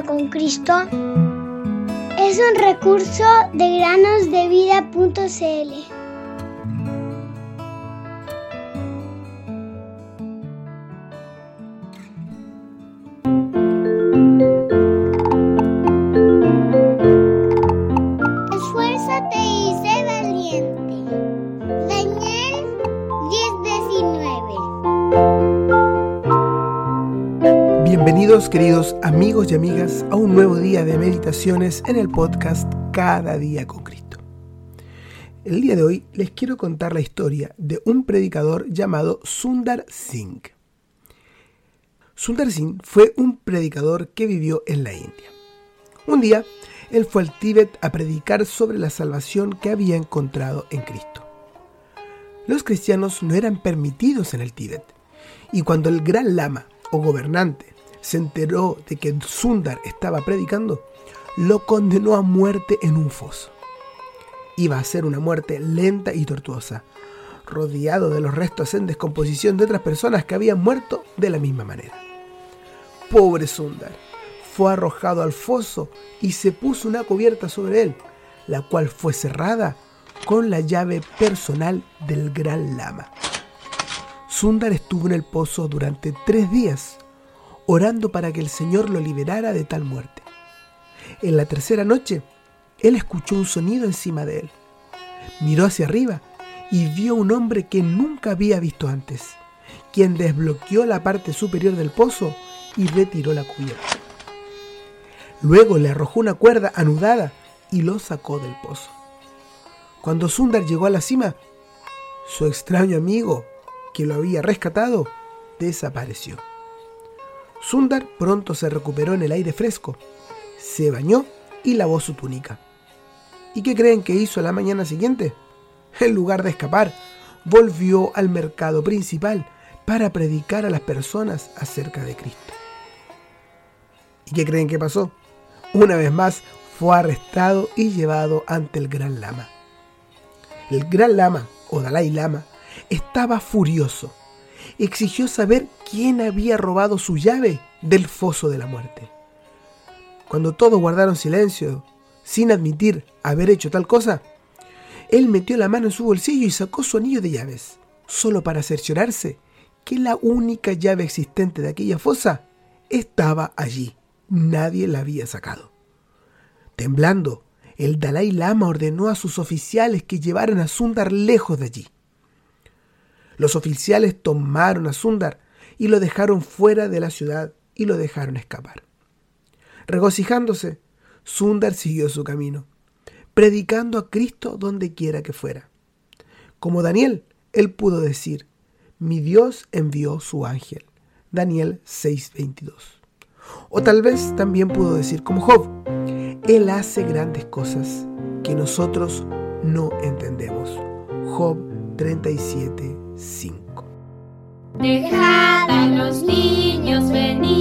con Cristo es un recurso de granosdevida.cl. Esfuérzate y sé valiente. Queridos amigos y amigas a un nuevo día de meditaciones en el podcast Cada día con Cristo. El día de hoy les quiero contar la historia de un predicador llamado Sundar Singh. Sundar Singh fue un predicador que vivió en la India. Un día, él fue al Tíbet a predicar sobre la salvación que había encontrado en Cristo. Los cristianos no eran permitidos en el Tíbet, y cuando el gran lama o gobernante se enteró de que Sundar estaba predicando, lo condenó a muerte en un foso. Iba a ser una muerte lenta y tortuosa, rodeado de los restos en descomposición de otras personas que habían muerto de la misma manera. Pobre Sundar, fue arrojado al foso y se puso una cubierta sobre él, la cual fue cerrada con la llave personal del gran lama. Sundar estuvo en el pozo durante tres días, orando para que el Señor lo liberara de tal muerte. En la tercera noche, él escuchó un sonido encima de él. Miró hacia arriba y vio un hombre que nunca había visto antes, quien desbloqueó la parte superior del pozo y retiró la cubierta. Luego le arrojó una cuerda anudada y lo sacó del pozo. Cuando Sundar llegó a la cima, su extraño amigo, que lo había rescatado, desapareció. Sundar pronto se recuperó en el aire fresco, se bañó y lavó su túnica. ¿Y qué creen que hizo la mañana siguiente? En lugar de escapar, volvió al mercado principal para predicar a las personas acerca de Cristo. ¿Y qué creen que pasó? Una vez más fue arrestado y llevado ante el Gran Lama. El Gran Lama, o Dalai Lama, estaba furioso. Exigió saber quién había robado su llave del foso de la muerte. Cuando todos guardaron silencio, sin admitir haber hecho tal cosa, él metió la mano en su bolsillo y sacó su anillo de llaves, solo para cerciorarse que la única llave existente de aquella fosa estaba allí. Nadie la había sacado. Temblando, el Dalai Lama ordenó a sus oficiales que llevaran a Sundar lejos de allí. Los oficiales tomaron a Sundar y lo dejaron fuera de la ciudad y lo dejaron escapar. Regocijándose, Sundar siguió su camino, predicando a Cristo donde quiera que fuera. Como Daniel, él pudo decir, mi Dios envió su ángel. Daniel 6:22. O tal vez también pudo decir como Job, Él hace grandes cosas que nosotros no entendemos. Job 37:5. Dejad a los niños venir